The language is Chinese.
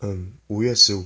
嗯五月十五。